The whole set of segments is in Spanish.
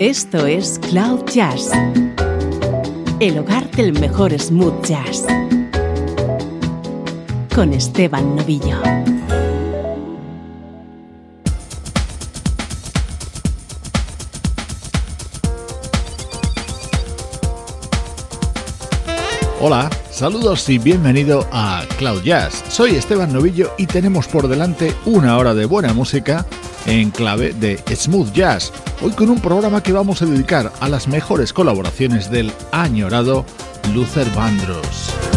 Esto es Cloud Jazz, el hogar del mejor smooth jazz, con Esteban Novillo. Hola, saludos y bienvenido a Cloud Jazz. Soy Esteban Novillo y tenemos por delante una hora de buena música en clave de smooth jazz hoy con un programa que vamos a dedicar a las mejores colaboraciones del añorado Luther Vandross.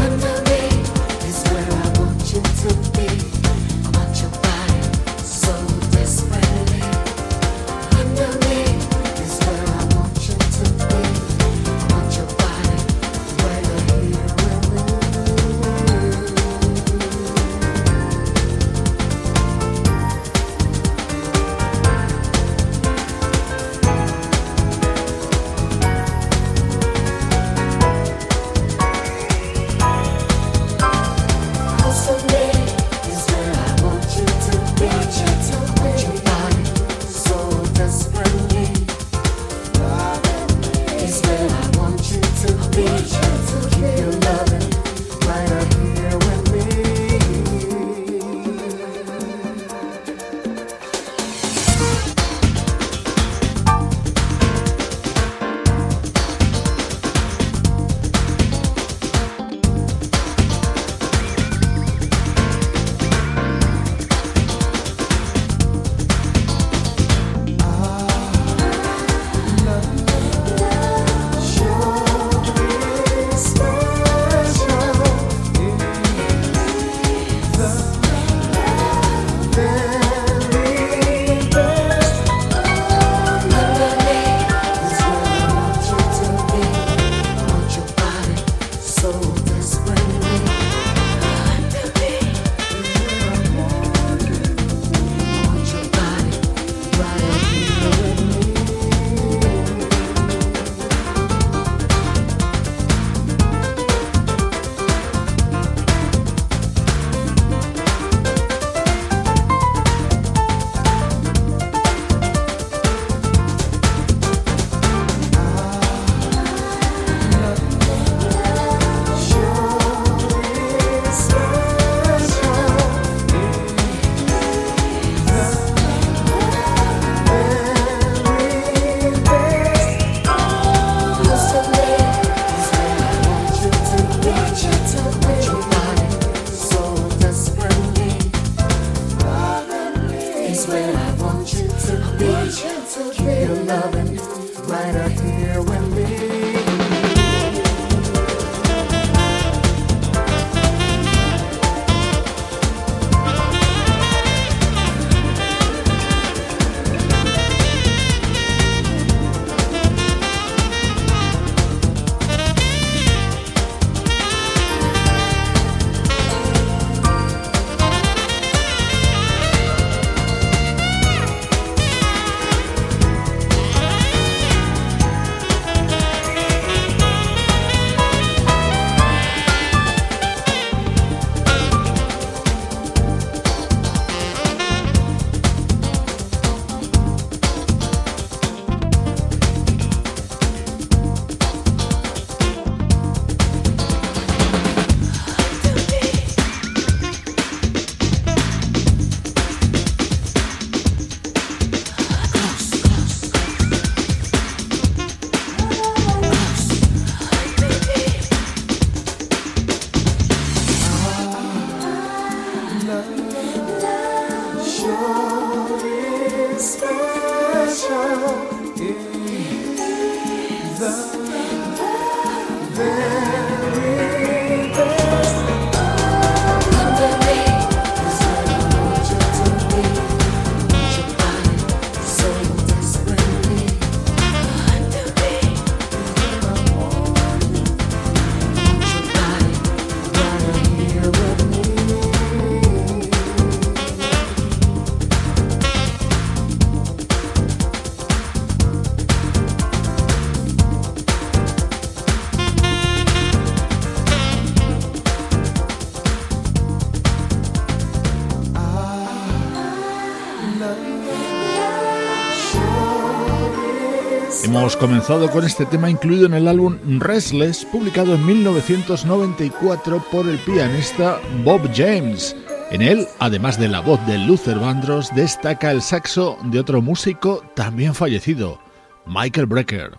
Comenzado con este tema incluido en el álbum Restless, publicado en 1994 por el pianista Bob James. En él, además de la voz de Luther Vandross, destaca el saxo de otro músico también fallecido, Michael Brecker.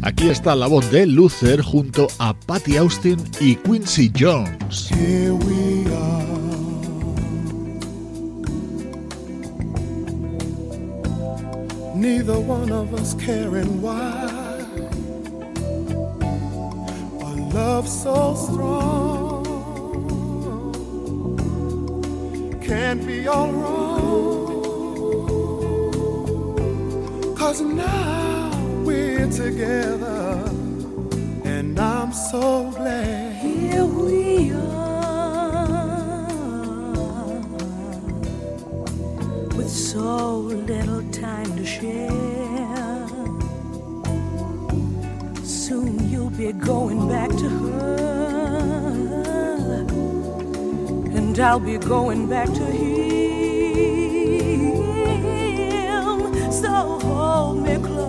Aquí está la voz de Luther junto a Patty Austin y Quincy Jones. Neither one of us caring why. A love so strong can't be all wrong. Cause now we're together, and I'm so glad. Here we are. So little time to share. Soon you'll be going back to her, and I'll be going back to him. So hold me closer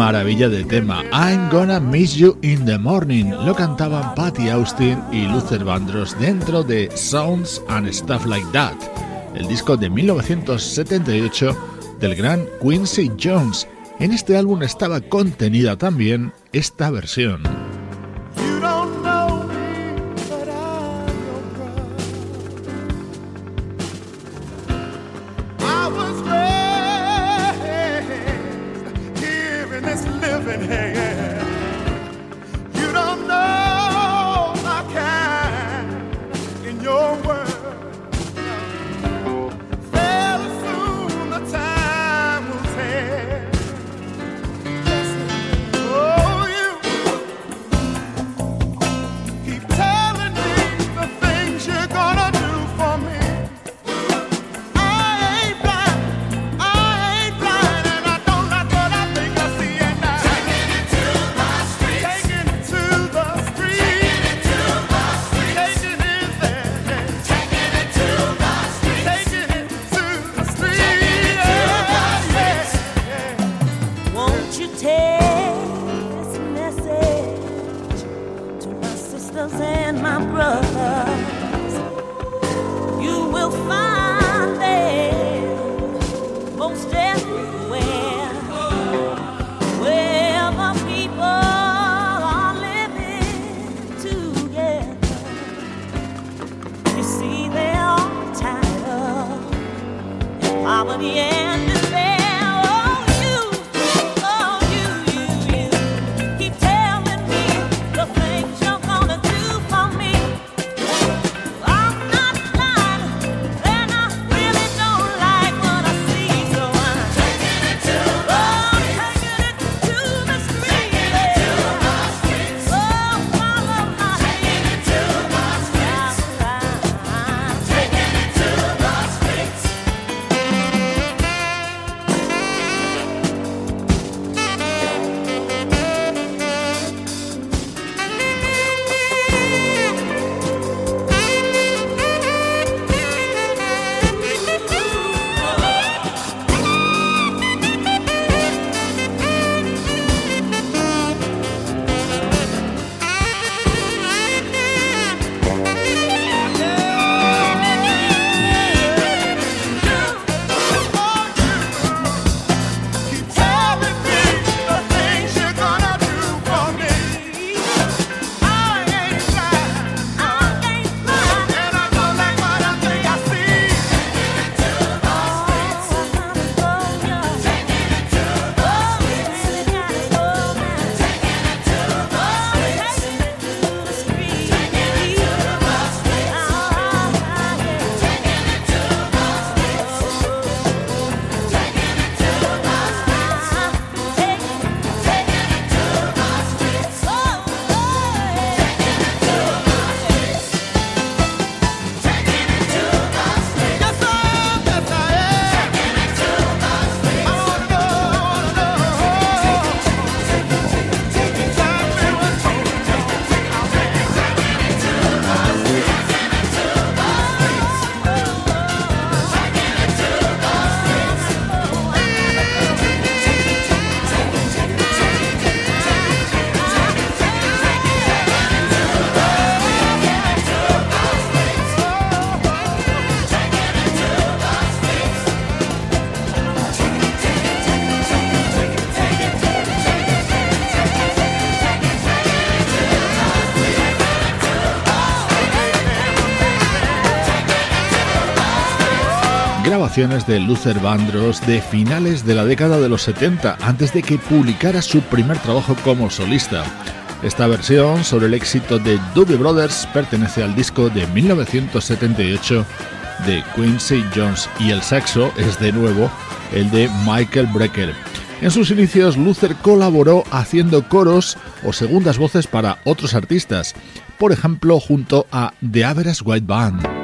maravilla de tema. I'm gonna miss you in the morning. Lo cantaban Patty Austin y Luther Vandross dentro de Sounds and Stuff Like That, el disco de 1978 del gran Quincy Jones. En este álbum estaba contenida también esta versión. De Luther Vandross de finales de la década de los 70, antes de que publicara su primer trabajo como solista. Esta versión sobre el éxito de Doobie Brothers pertenece al disco de 1978 de Quincy Jones y el saxo es de nuevo el de Michael Brecker. En sus inicios, Luther colaboró haciendo coros o segundas voces para otros artistas, por ejemplo junto a The Average White Band.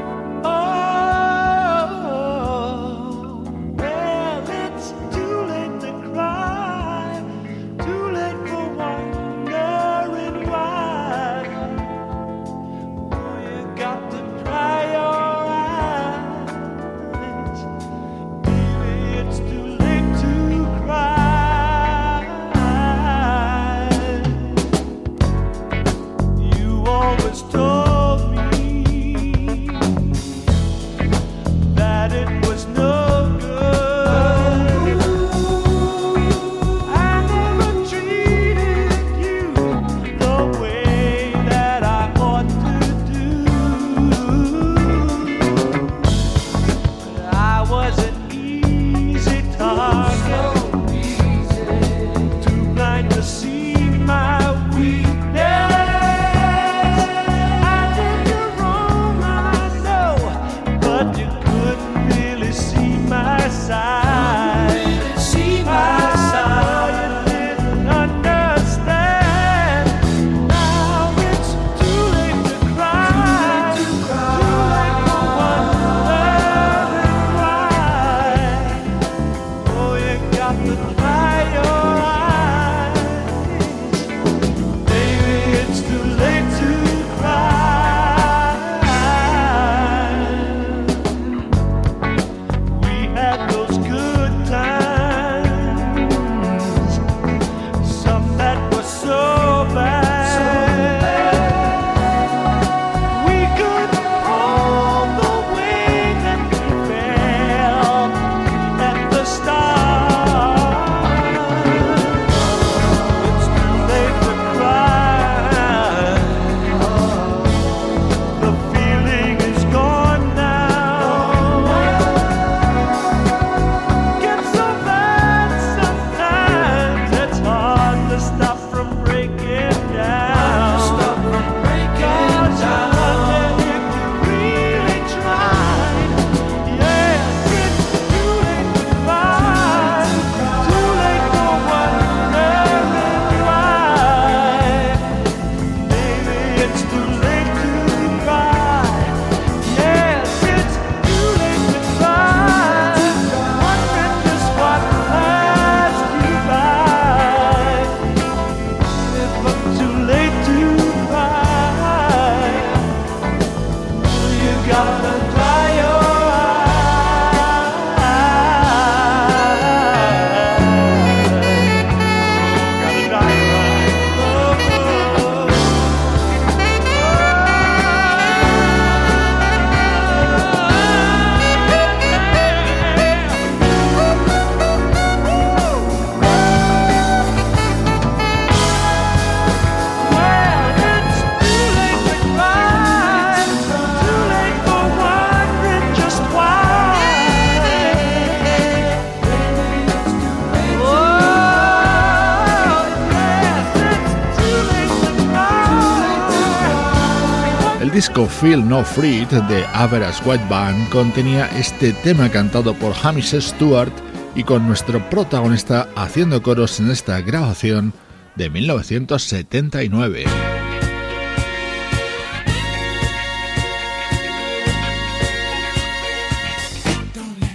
Feel No Freed de Average White Band contenía este tema cantado por Hamish Stewart y con nuestro protagonista haciendo coros en esta grabación de 1979.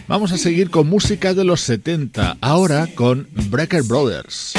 Vamos a seguir con música de los 70, ahora con Breaker Brothers.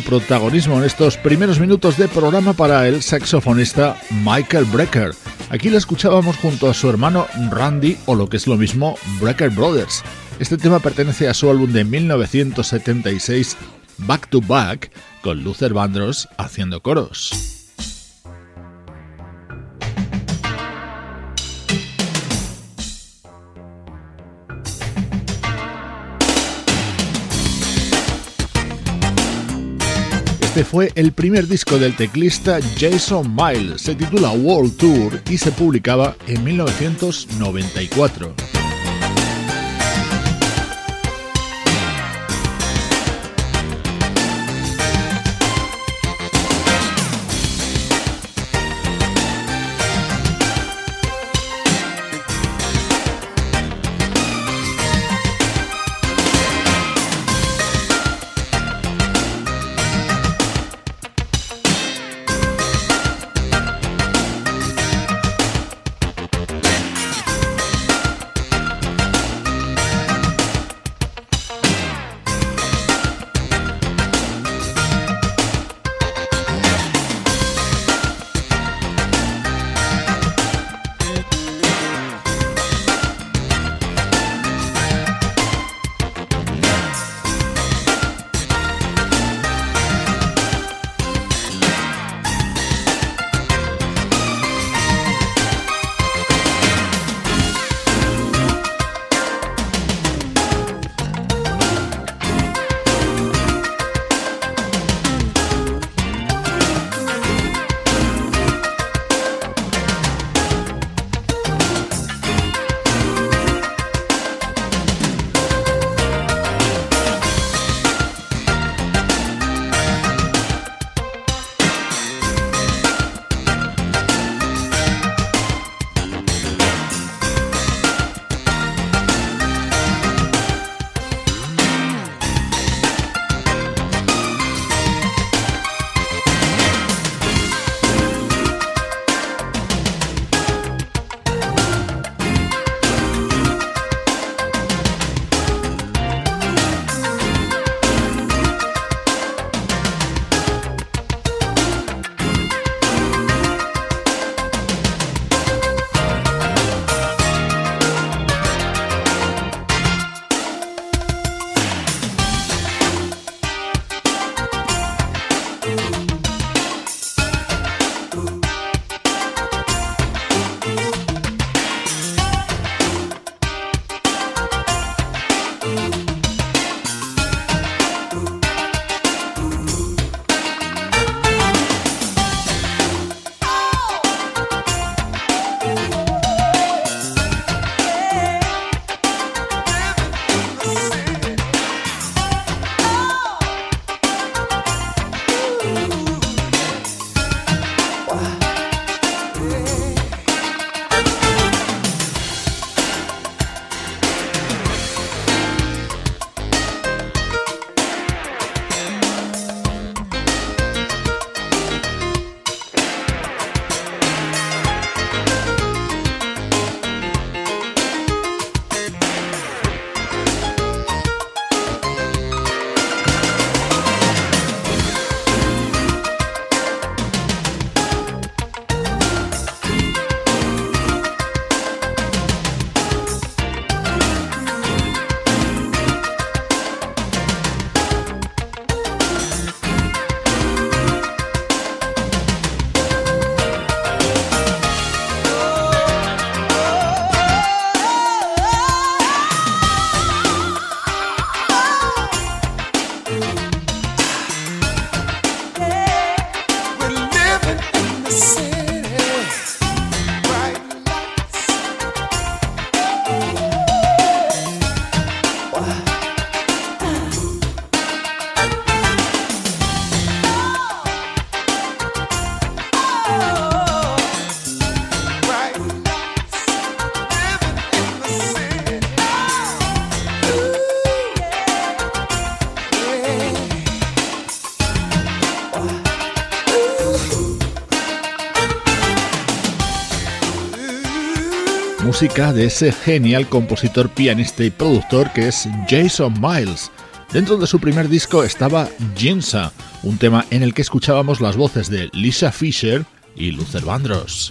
Protagonismo en estos primeros minutos de programa para el saxofonista Michael Brecker. Aquí lo escuchábamos junto a su hermano Randy o lo que es lo mismo Brecker Brothers. Este tema pertenece a su álbum de 1976 Back to Back con Luther Vandross haciendo coros. Este fue el primer disco del teclista Jason Miles, se titula World Tour y se publicaba en 1994. de ese genial compositor, pianista y productor que es Jason Miles. Dentro de su primer disco estaba Jinsa, un tema en el que escuchábamos las voces de Lisa Fisher y Luther Vandross.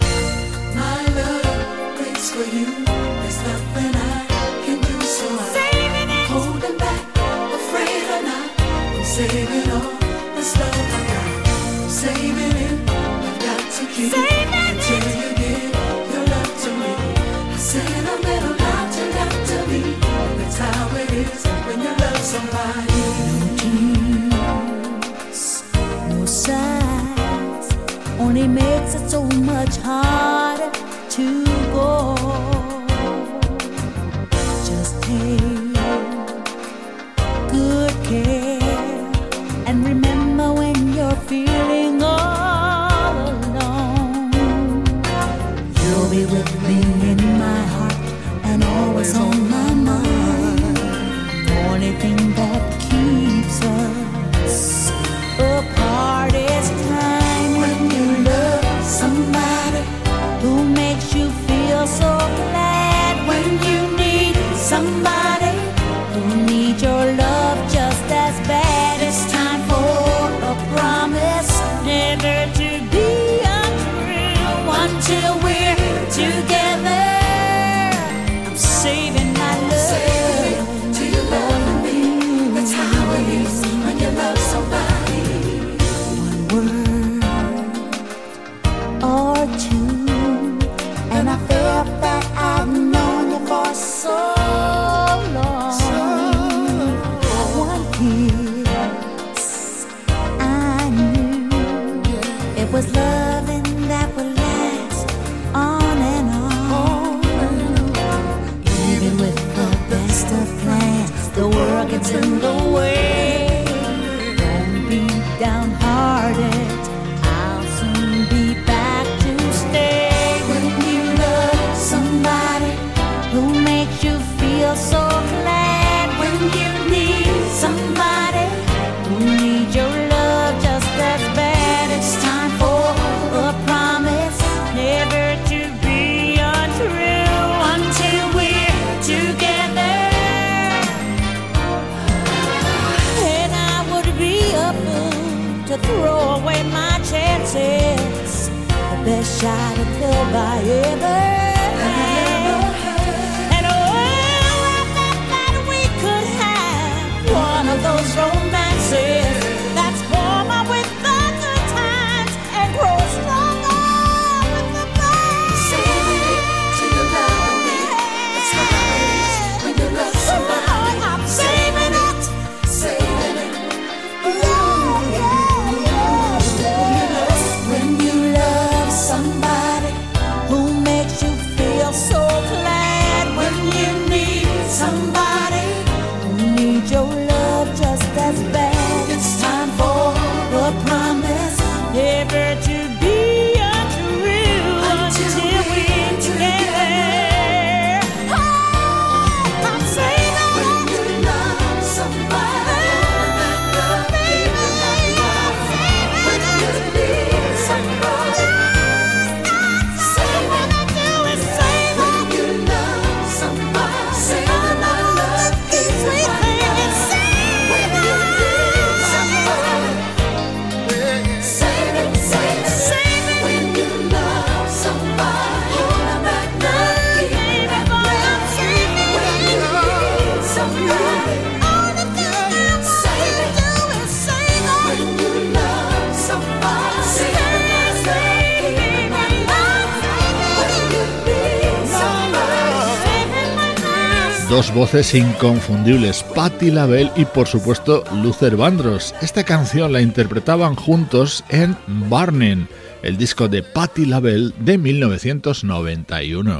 voces inconfundibles, Patti LaBelle y por supuesto Luther Vandross. Esta canción la interpretaban juntos en Burning, el disco de Patti LaBelle de 1991.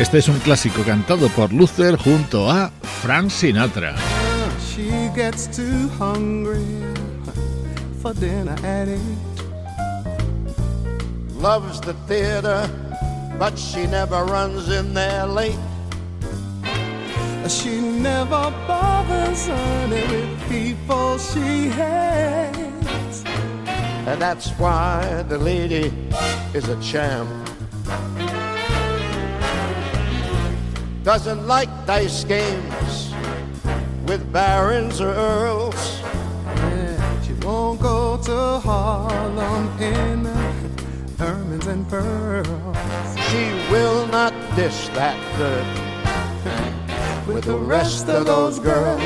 Este es un clásico cantado por Luther junto a Frank Sinatra. but she never runs in there late. She never bothers any with people she hates. And that's why the lady is a champ. Doesn't like dice games with barons or earls. Yeah, she won't go to Harlem in ermines and pearls. She will not dish that dirt with the rest of those girls.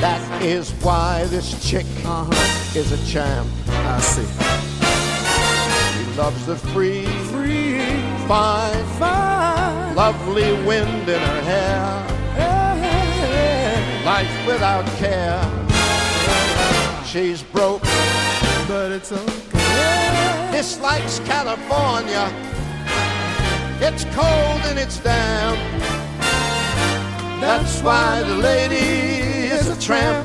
That is why this chick Uh-huh. is a champ. I see. She loves the free, Free, fine, fine, lovely wind in her hair. Life without care. She's broke, but it's okay. Dislikes California. It's cold and it's damp. That's why the lady is a tramp.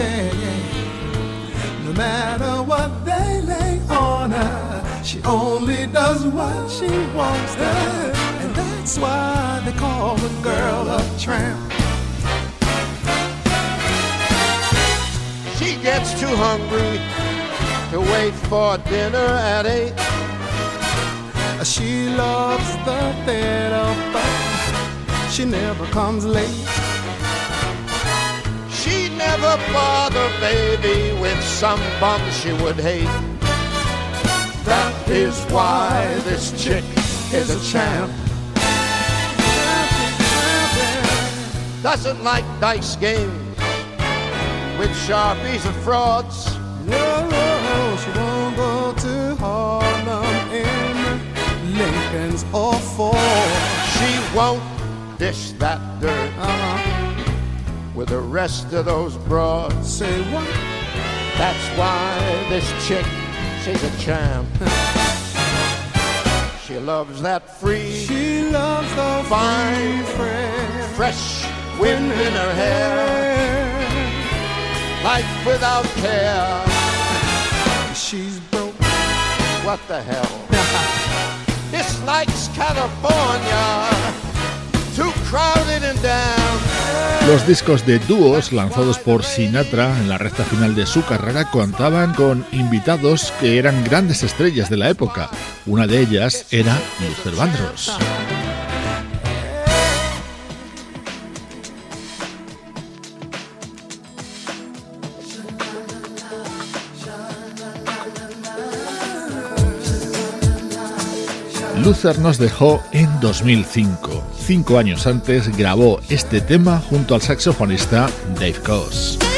Yeah, yeah. No matter what they lay on her, she only does what she wants to. And that's why they call the girl a tramp. She gets too hungry to wait for dinner at eight. She loves the theater, but she never comes late. She never bother baby with some bum she would hate. That is why this chick is a champ. Doesn't like dice games with sharpies and frauds. No, no, she won't go to Harlem in Lincoln's or Ford. She won't dish that dirt Uh-huh. with the rest of those broads. Say what? That's why this chick, she's a champ. She loves that free, She loves the Fine. free fresh fresh wind in her hair. Life without care. She's broke. What the hell? Dislikes California. Los discos de dúos lanzados por Sinatra en la recta final de su carrera contaban con invitados que eran grandes estrellas de la época. Una de ellas era Luther Vandross. Luther nos dejó en 2005. Cinco años antes grabó este tema junto al saxofonista Dave Coase.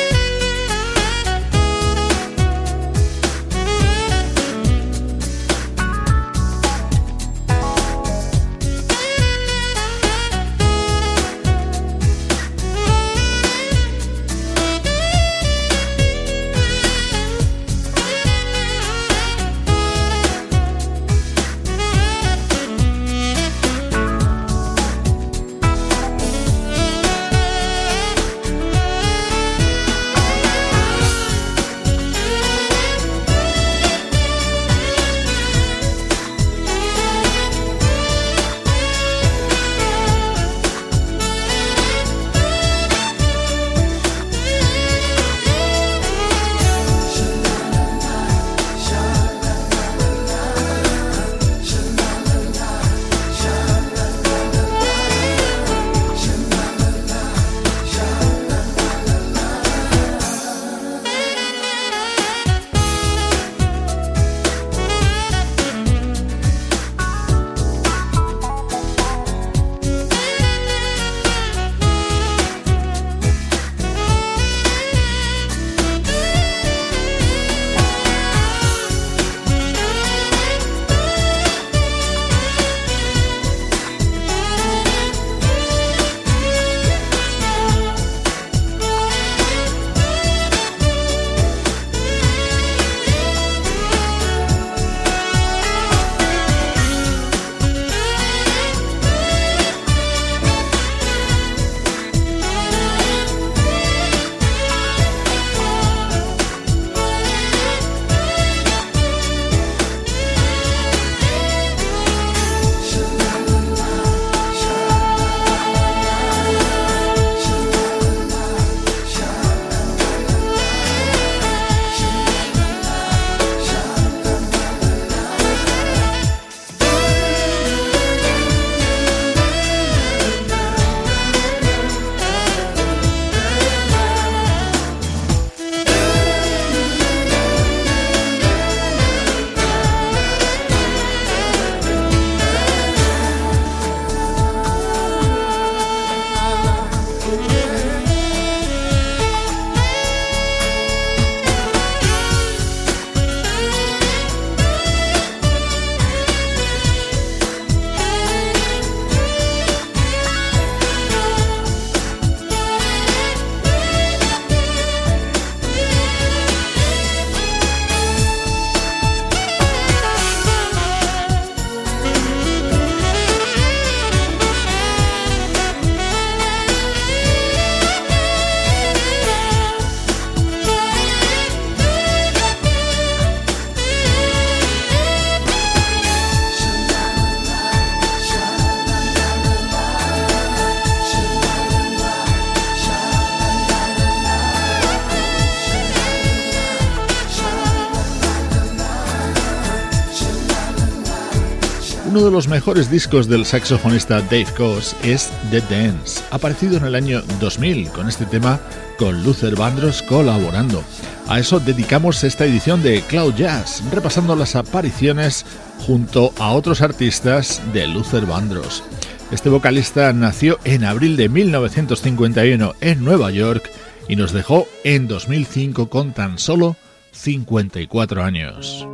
Los mejores discos del saxofonista Dave Coase es The Dance, aparecido en el año 2000 con este tema con Luther Vandross colaborando. A eso dedicamos esta edición de Cloud Jazz, repasando las apariciones junto a otros artistas de Luther Vandross. Este vocalista nació en abril de 1951 en Nueva York y nos dejó en 2005 con tan solo 54 años.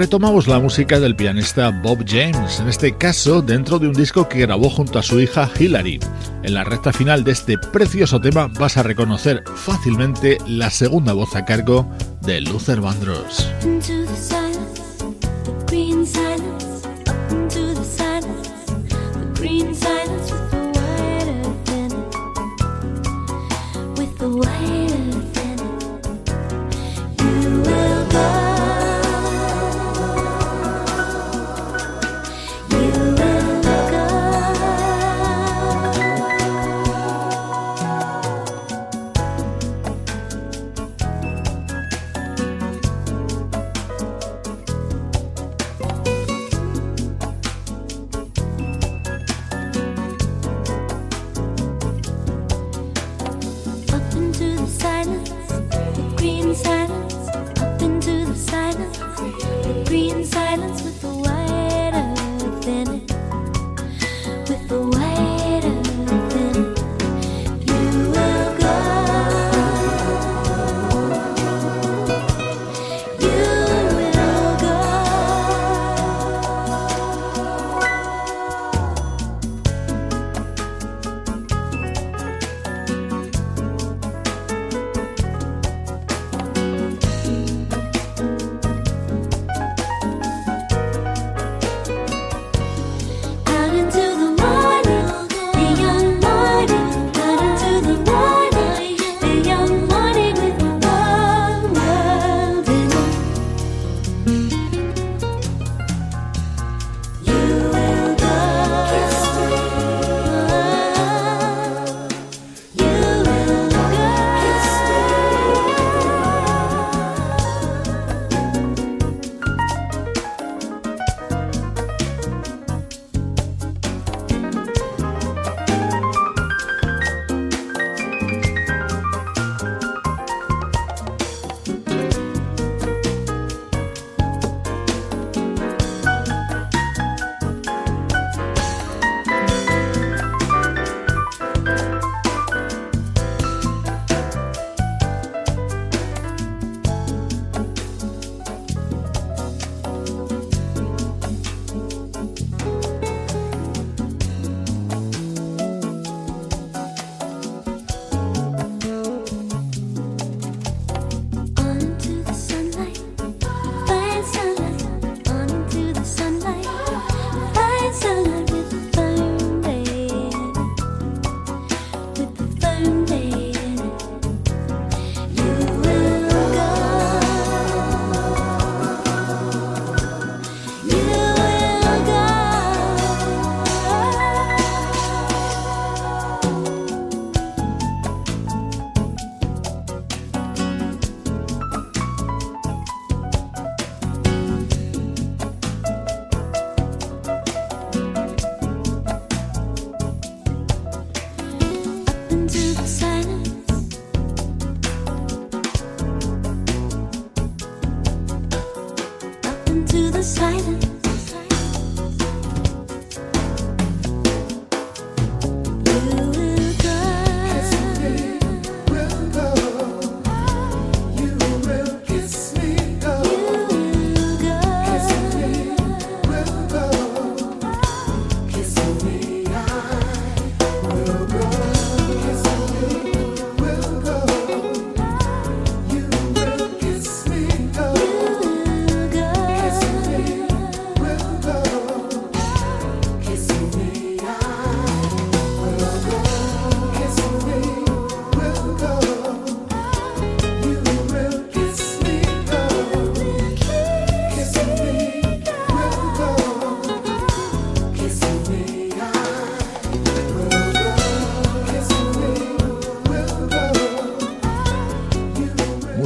Retomamos la música del pianista Bob James, en este caso dentro de un disco que grabó junto a su hija Hilary. En la recta final de este precioso tema vas a reconocer fácilmente la segunda voz a cargo de Luther Vandross.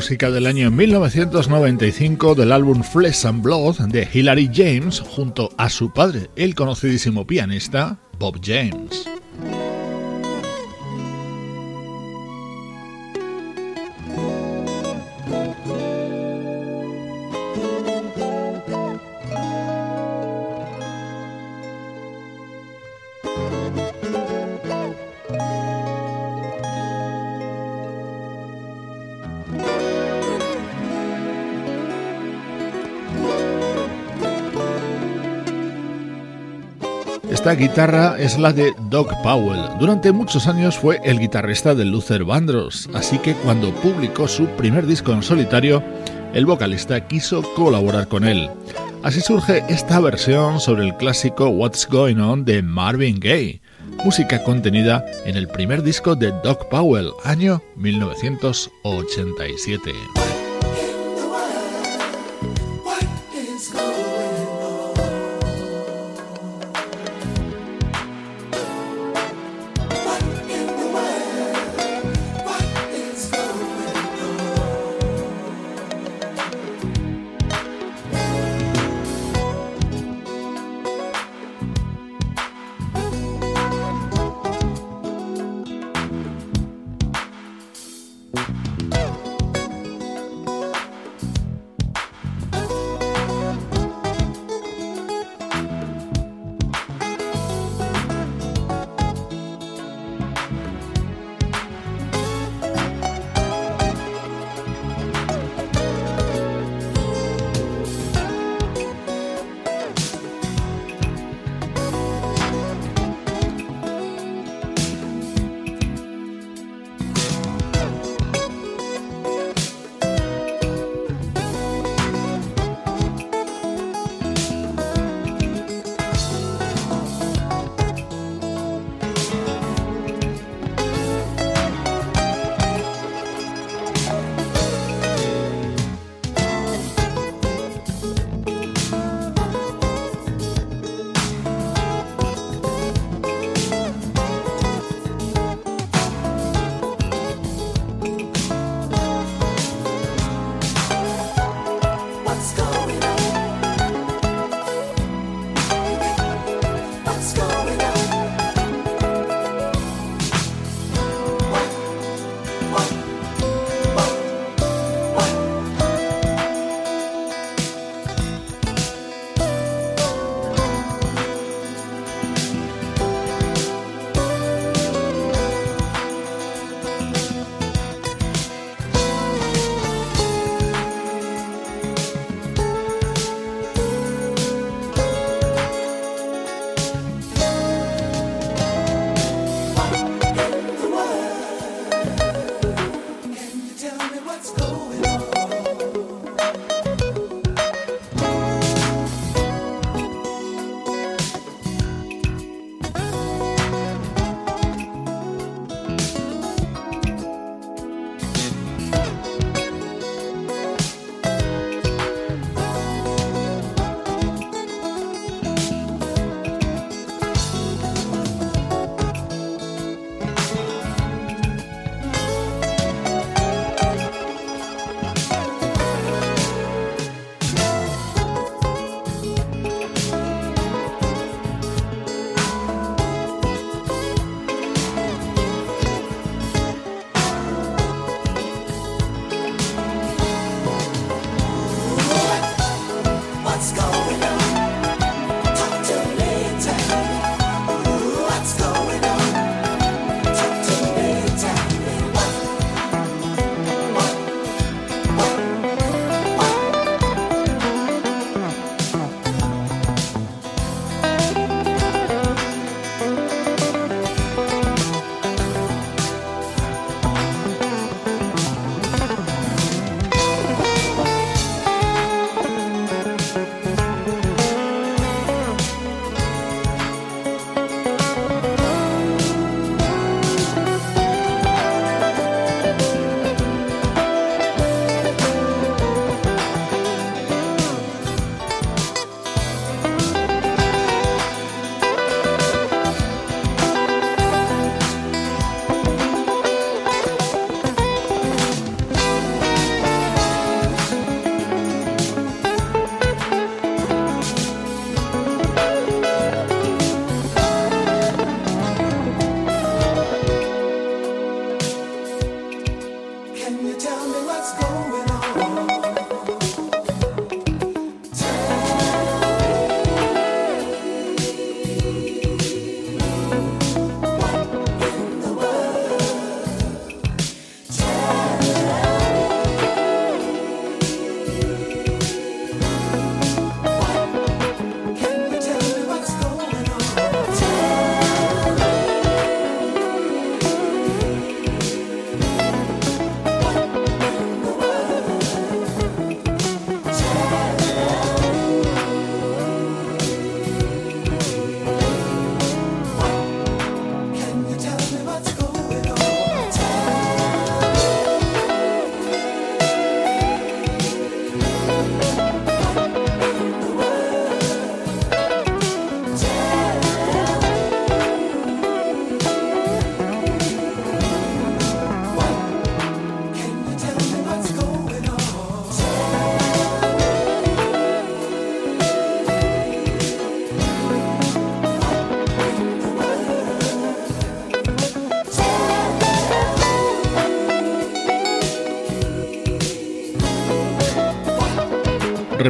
Música del año 1995 del álbum Flesh and Blood de Hilary James junto a su padre, el conocidísimo pianista Bob James. Esta guitarra es la de Doc Powell. Durante muchos años fue el guitarrista de Luther Vandross, así que cuando publicó su primer disco en solitario, el vocalista quiso colaborar con él. Así surge esta versión sobre el clásico What's Going On de Marvin Gaye, música contenida en el primer disco de Doc Powell, año 1987.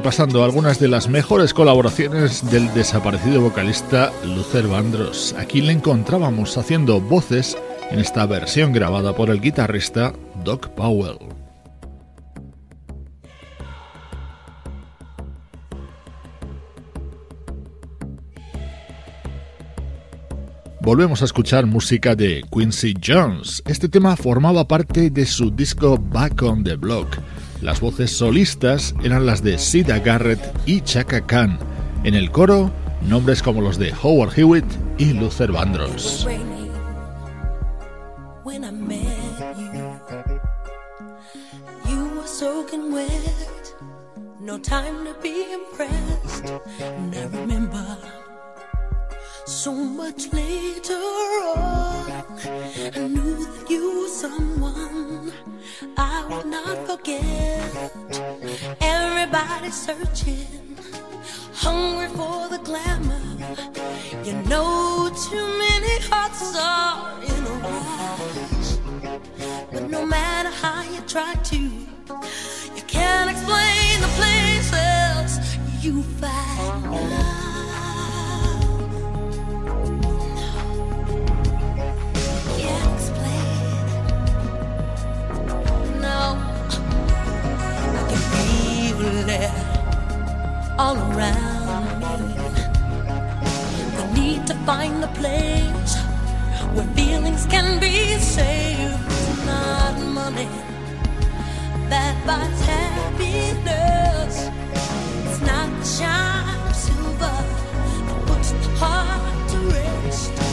Repasando algunas de las mejores colaboraciones del desaparecido vocalista Luther Vandross. Aquí le encontrábamos haciendo voces en esta versión grabada por el guitarrista Doc Powell. Volvemos a escuchar música de Quincy Jones. Este tema formaba parte de su disco Back on the Block. Las voces solistas eran las de Sida Garrett y Chaka Khan. En el coro, nombres como los de Howard Hewitt y Luther Vandross. All around me. We need to find the place where feelings can be saved. It's not money that buys happiness. It's not the shine silver that puts the heart to rest.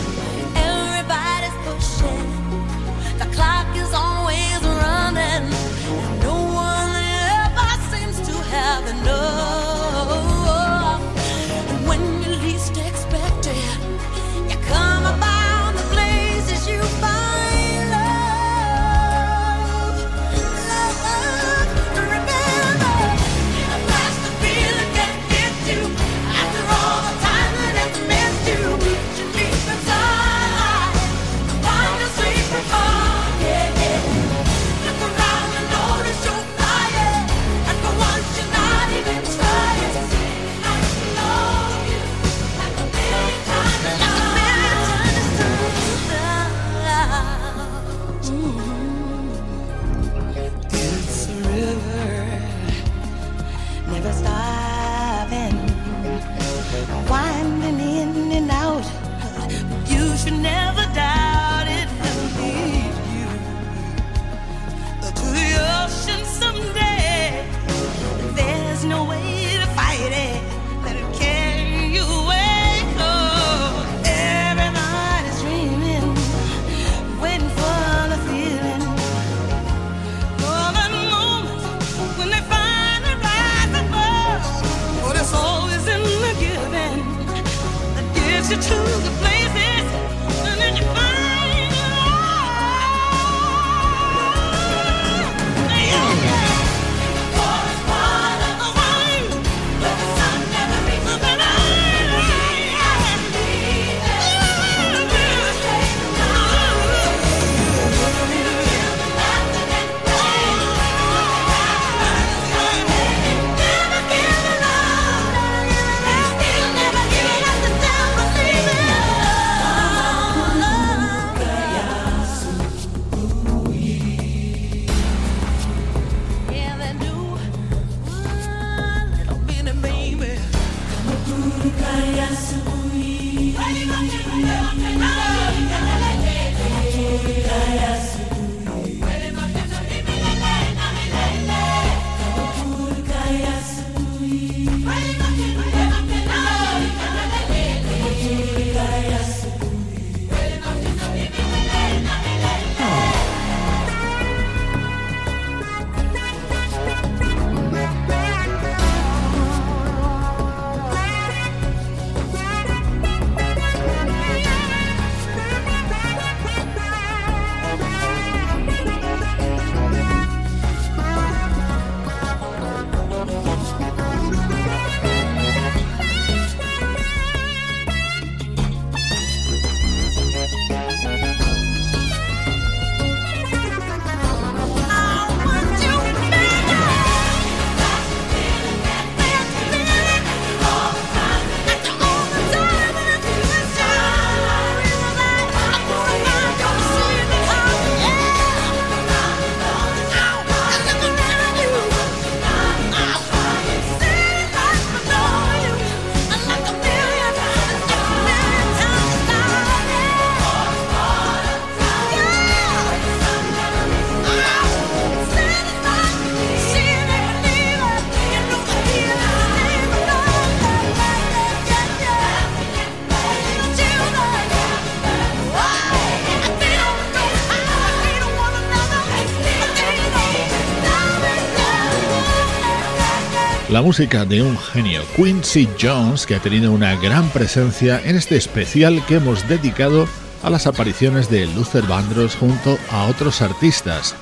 música de un genio, Quincy Jones, que ha tenido una gran presencia en este especial que hemos dedicado a las apariciones de Luther Vandross junto a otros artistas.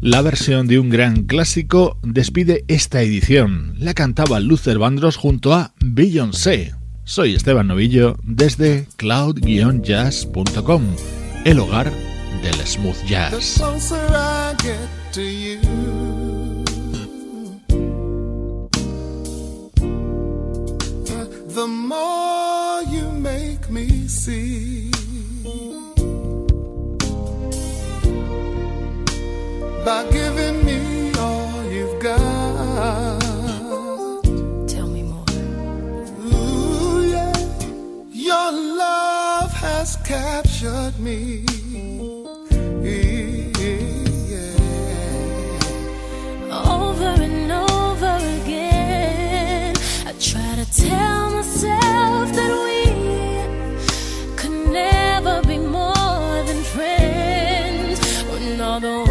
La versión de un gran clásico despide esta edición. La cantaba Luther Vandross junto a Beyoncé. Soy Esteban Novillo desde cloud-jazz.com, el hogar del smooth jazz. the more you make me see. By giving me all you've got. Tell me more. Ooh, yeah. Your love has captured me. although